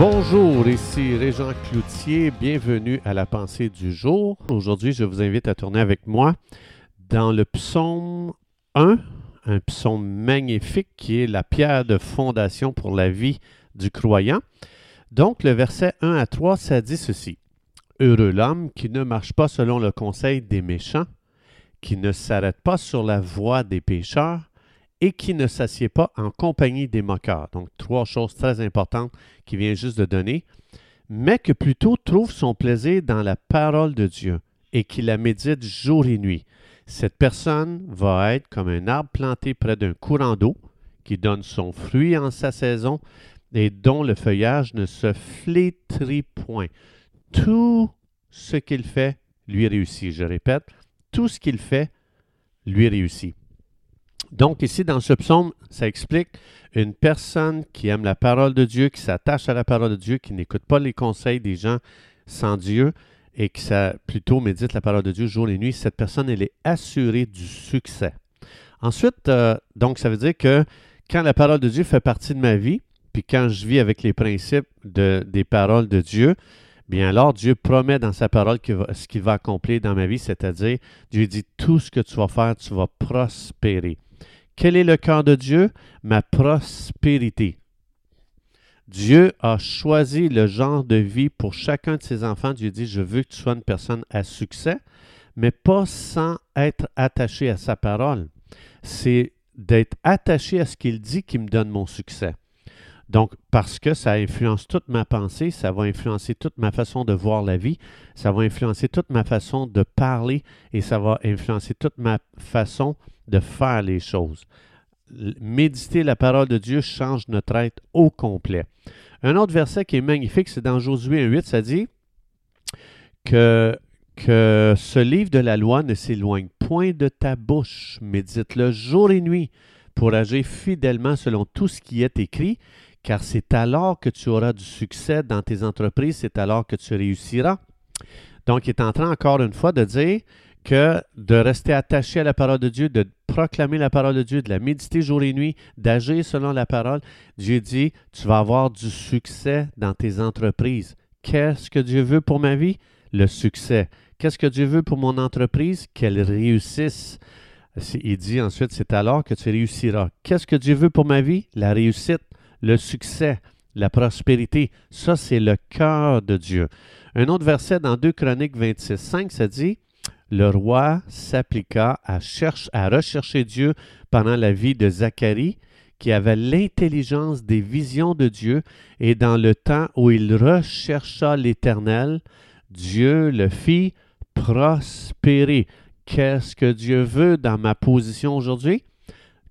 Bonjour, ici Régent Cloutier, bienvenue à la pensée du jour. Aujourd'hui, je vous invite à tourner avec moi dans le psaume 1, un psaume magnifique qui est la pierre de fondation pour la vie du croyant. Donc, le verset 1 à 3, ça dit ceci. Heureux l'homme qui ne marche pas selon le conseil des méchants, qui ne s'arrête pas sur la voie des pécheurs, et qui ne s'assied pas en compagnie des moqueurs. Donc, trois choses très importantes qu'il vient juste de donner, mais que plutôt trouve son plaisir dans la parole de Dieu et qui la médite jour et nuit. Cette personne va être comme un arbre planté près d'un courant d'eau qui donne son fruit en sa saison et dont le feuillage ne se flétrit point. Tout ce qu'il fait lui réussit. Je répète, tout ce qu'il fait lui réussit. Donc ici, dans ce psaume, ça explique une personne qui aime la parole de Dieu, qui s'attache à la parole de Dieu, qui n'écoute pas les conseils des gens sans Dieu et qui ça, plutôt médite la parole de Dieu jour et nuit. Cette personne, elle est assurée du succès. Ensuite, euh, donc ça veut dire que quand la parole de Dieu fait partie de ma vie, puis quand je vis avec les principes de, des paroles de Dieu, bien alors Dieu promet dans sa parole ce qu'il va accomplir dans ma vie, c'est-à-dire Dieu dit tout ce que tu vas faire, tu vas prospérer. Quel est le cœur de Dieu? Ma prospérité. Dieu a choisi le genre de vie pour chacun de ses enfants. Dieu dit, je veux que tu sois une personne à succès, mais pas sans être attaché à sa parole. C'est d'être attaché à ce qu'il dit qui me donne mon succès. Donc, parce que ça influence toute ma pensée, ça va influencer toute ma façon de voir la vie, ça va influencer toute ma façon de parler et ça va influencer toute ma façon de faire les choses. Méditer la parole de Dieu change notre être au complet. Un autre verset qui est magnifique, c'est dans Josué 1.8, ça dit que, que ce livre de la loi ne s'éloigne point de ta bouche. Médite-le jour et nuit pour agir fidèlement selon tout ce qui est écrit, car c'est alors que tu auras du succès dans tes entreprises, c'est alors que tu réussiras. Donc, il est en train encore une fois de dire que de rester attaché à la parole de Dieu, de proclamer la parole de Dieu, de la méditer jour et nuit, d'agir selon la parole. Dieu dit, tu vas avoir du succès dans tes entreprises. Qu'est-ce que Dieu veut pour ma vie? Le succès. Qu'est-ce que Dieu veut pour mon entreprise? Qu'elle réussisse. Il dit ensuite, c'est alors que tu réussiras. Qu'est-ce que Dieu veut pour ma vie? La réussite, le succès, la prospérité. Ça, c'est le cœur de Dieu. Un autre verset dans 2 Chroniques 26, 5, ça dit, le roi s'appliqua à, à, rechercher Dieu pendant la vie de Zacharie, qui avait l'intelligence des visions de Dieu, et dans le temps où il rechercha l'Éternel, Dieu le fit prospérer. Qu'est-ce que Dieu veut dans ma position aujourd'hui?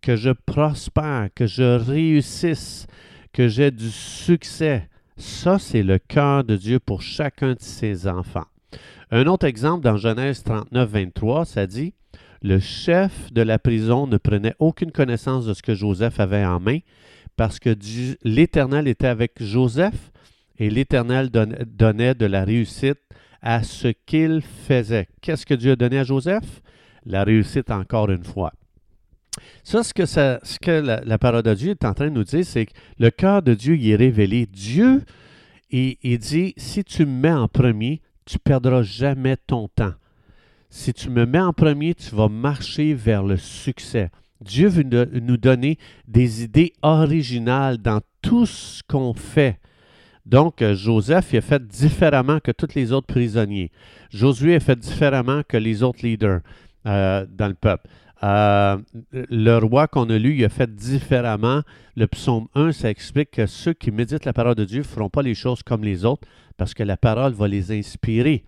Que je prospère, que je réussisse, que j'ai du succès. Ça, c'est le cœur de Dieu pour chacun de ses enfants. Un autre exemple dans Genèse 39, 23, ça dit Le chef de la prison ne prenait aucune connaissance de ce que Joseph avait en main parce que l'Éternel était avec Joseph et l'Éternel donnait de la réussite à ce qu'il faisait. Qu'est-ce que Dieu a donné à Joseph? La réussite encore une fois. Ça, ce que, la, parole de Dieu est en train de nous dire, c'est que le cœur de Dieu y est révélé. Dieu, il, il dit, si tu me mets en premier, tu perdras jamais ton temps. Si tu me mets en premier, tu vas marcher vers le succès. Dieu veut nous donner des idées originales dans tout ce qu'on fait. Donc, euh, Joseph a fait différemment que tous les autres prisonniers. Josué a fait différemment que les autres leaders euh, dans le peuple. Euh, le roi qu'on a lu, il a fait différemment. Le psaume 1, ça explique que ceux qui méditent la parole de Dieu ne feront pas les choses comme les autres, parce que la parole va les inspirer.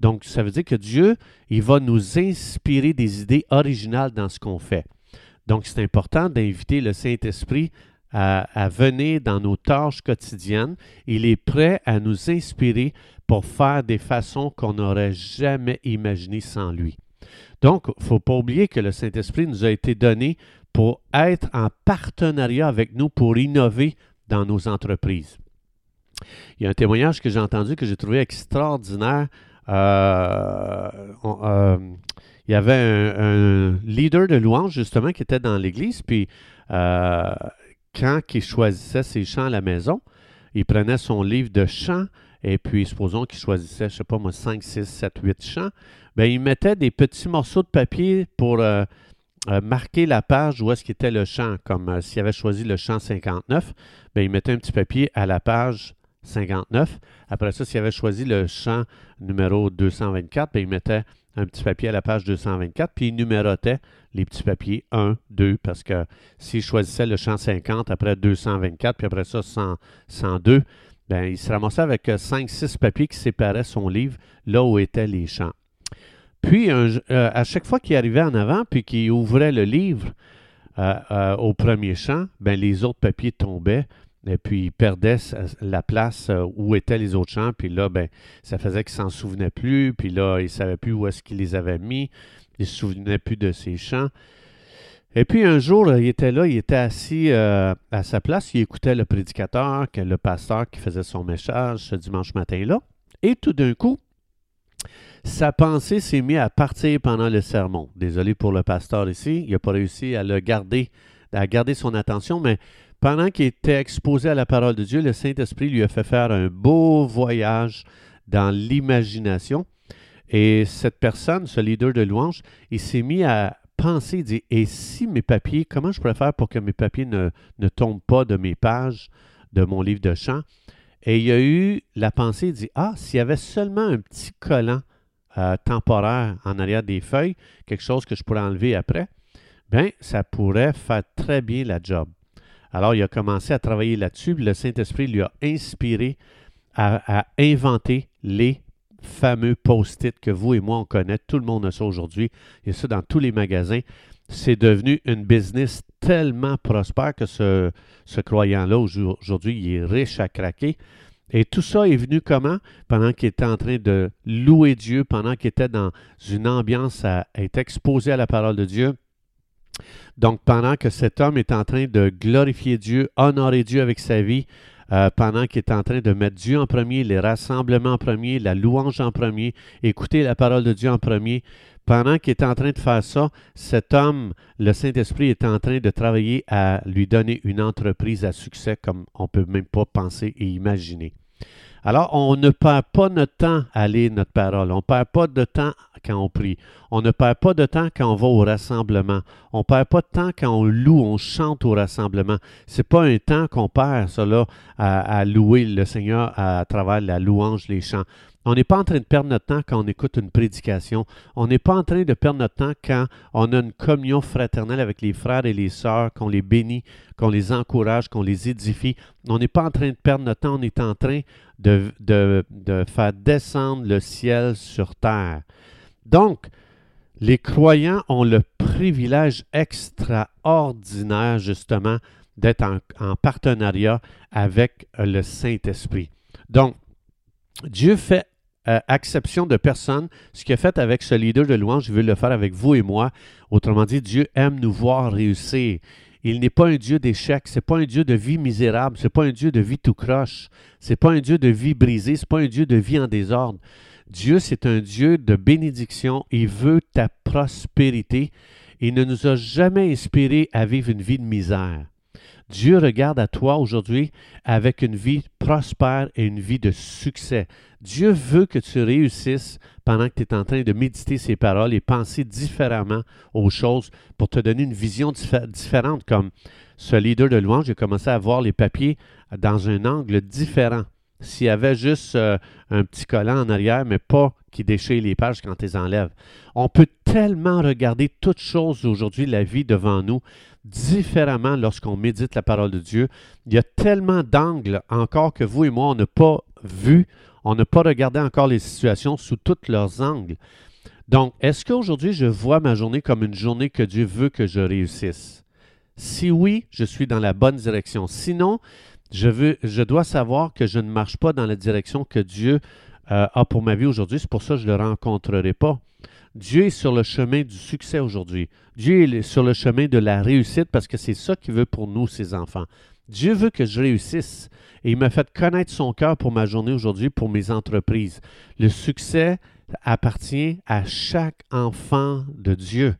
Donc, ça veut dire que Dieu, il va nous inspirer des idées originales dans ce qu'on fait. Donc, c'est important d'inviter le Saint-Esprit à, venir dans nos tâches quotidiennes. Il est prêt à nous inspirer pour faire des façons qu'on n'aurait jamais imaginées sans lui. Donc, il ne faut pas oublier que le Saint-Esprit nous a été donné pour être en partenariat avec nous, pour innover dans nos entreprises. Il y a un témoignage que j'ai entendu que j'ai trouvé extraordinaire. Euh, euh, il y avait un, leader de louange, justement, qui était dans l'église, puis euh, quand il choisissait ses chants à la maison, il prenait son livre de chants, et puis supposons qu'il choisissait, je ne sais pas moi, 5, 6, 7, 8 chants, bien, il mettait des petits morceaux de papier pour euh, euh, marquer la page où est-ce qu'était le chant. Comme euh, s'il avait choisi le chant 59, bien, il mettait un petit papier à la page 59. Après ça, s'il avait choisi le chant numéro 224, bien, il mettait un petit papier à la page 224, puis il numérotait les petits papiers 1, 2, parce que s'il choisissait le champ 50, après 224, puis après ça 102, bien, il se ramassait avec 5-6 papiers qui séparaient son livre là où étaient les champs. Puis, euh, à chaque fois qu'il arrivait en avant, puis qu'il ouvrait le livre euh, euh, au premier champ, bien, les autres papiers tombaient, et puis, il perdait la place euh, où étaient les autres champs. Puis là, ben, ça faisait qu'il s'en souvenait plus. Puis là, il ne savait plus où est-ce qu'il les avait mis. Il ne se souvenait plus de ses champs. Et puis un jour, il était là, il était assis euh, à sa place, il écoutait le prédicateur, le pasteur qui faisait son message ce dimanche matin-là. Et tout d'un coup, sa pensée s'est mise à partir pendant le sermon. Désolé pour le pasteur ici, il n'a pas réussi à le garder, à garder son attention, mais pendant qu'il était exposé à la parole de Dieu, le Saint-Esprit lui a fait faire un beau voyage dans l'imagination. Et cette personne, ce leader de louange, il s'est mis à penser, il dit, et si mes papiers, comment je pourrais faire pour que mes papiers ne, tombent pas de mes pages de mon livre de chant? Et il a eu la pensée, dit, ah, s'il y avait seulement un petit collant euh, temporaire en arrière des feuilles, quelque chose que je pourrais enlever après, bien, ça pourrait faire très bien la job. Alors, il a commencé à travailler là-dessus. Le Saint-Esprit lui a inspiré à, inventer les fameux post-it que vous et moi, on connaît. Tout le monde a ça aujourd'hui. Il y a ça dans tous les magasins. C'est devenu une business tellement prospère que ce, ce croyant-là, aujourd'hui, il est riche à craquer. Et tout ça est venu comment? Pendant qu'il était en train de louer Dieu, pendant qu'il était dans une ambiance à être exposé à la parole de Dieu, donc, pendant que cet homme est en train de glorifier Dieu, honorer Dieu avec sa vie, euh, pendant qu'il est en train de mettre Dieu en premier, les rassemblements en premier, la louange en premier, écouter la parole de Dieu en premier, pendant qu'il est en train de faire ça, cet homme, le Saint-Esprit, est en train de travailler à lui donner une entreprise à succès comme on ne peut même pas penser et imaginer. Alors, on ne perd pas notre temps à lire notre parole. On ne perd pas de temps quand on prie. On ne perd pas de temps quand on va au rassemblement. On ne perd pas de temps quand on loue, on chante au rassemblement. Ce n'est pas un temps qu'on perd, cela, à, à, louer le Seigneur à travers la louange, les chants. On n'est pas en train de perdre notre temps quand on écoute une prédication. On n'est pas en train de perdre notre temps quand on a une communion fraternelle avec les frères et les sœurs, qu'on les bénit, qu'on les encourage, qu'on les édifie. On n'est pas en train de perdre notre temps, on est en train de, faire descendre le ciel sur terre. Donc, les croyants ont le privilège extraordinaire, justement, d'être en, en, partenariat avec le Saint-Esprit. Donc, Dieu fait euh, acception de personne. Ce qu'il a fait avec ce leader de louange, il veut le faire avec vous et moi. Autrement dit, Dieu aime nous voir réussir. Il n'est pas un Dieu d'échec, c'est pas un Dieu de vie misérable, c'est pas un Dieu de vie tout croche, c'est pas un Dieu de vie brisée, c'est pas un Dieu de vie en désordre. Dieu, c'est un Dieu de bénédiction. Il veut ta prospérité. Il ne nous a jamais inspiré à vivre une vie de misère. Dieu regarde à toi aujourd'hui avec une vie prospère et une vie de succès. Dieu veut que tu réussisses pendant que tu es en train de méditer ses paroles et penser différemment aux choses pour te donner une vision différente. Comme ce leader de louange, j'ai commencé à voir les papiers dans un angle différent. S'il y avait juste euh, un petit collant en arrière, mais pas qui déchire les pages quand tu les. On peut tellement regarder toutes choses aujourd'hui, la vie devant nous, différemment lorsqu'on médite la parole de Dieu. Il y a tellement d'angles encore que vous et moi, on n'a pas vu, on n'a pas regardé encore les situations sous tous leurs angles. Donc, est-ce qu'aujourd'hui, je vois ma journée comme une journée que Dieu veut que je réussisse? Si oui, je suis dans la bonne direction. Sinon, je, dois savoir que je ne marche pas dans la direction que Dieu euh, a pour ma vie aujourd'hui. C'est pour ça que je ne le rencontrerai pas. Dieu est sur le chemin du succès aujourd'hui. Dieu est sur le chemin de la réussite parce que c'est ça qu'il veut pour nous, ses enfants. Dieu veut que je réussisse et il m'a fait connaître son cœur pour ma journée aujourd'hui, pour mes entreprises. Le succès appartient à chaque enfant de Dieu.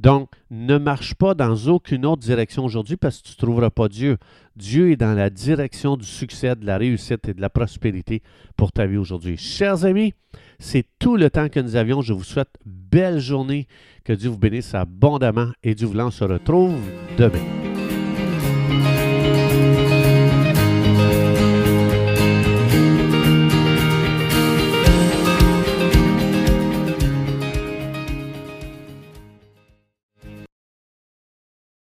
Donc, ne marche pas dans aucune autre direction aujourd'hui parce que tu ne trouveras pas Dieu. Dieu est dans la direction du succès, de la réussite et de la prospérité pour ta vie aujourd'hui. Chers amis, c'est tout le temps que nous avions. Je vous souhaite belle journée. Que Dieu vous bénisse abondamment et Dieu voulant, on se retrouve demain.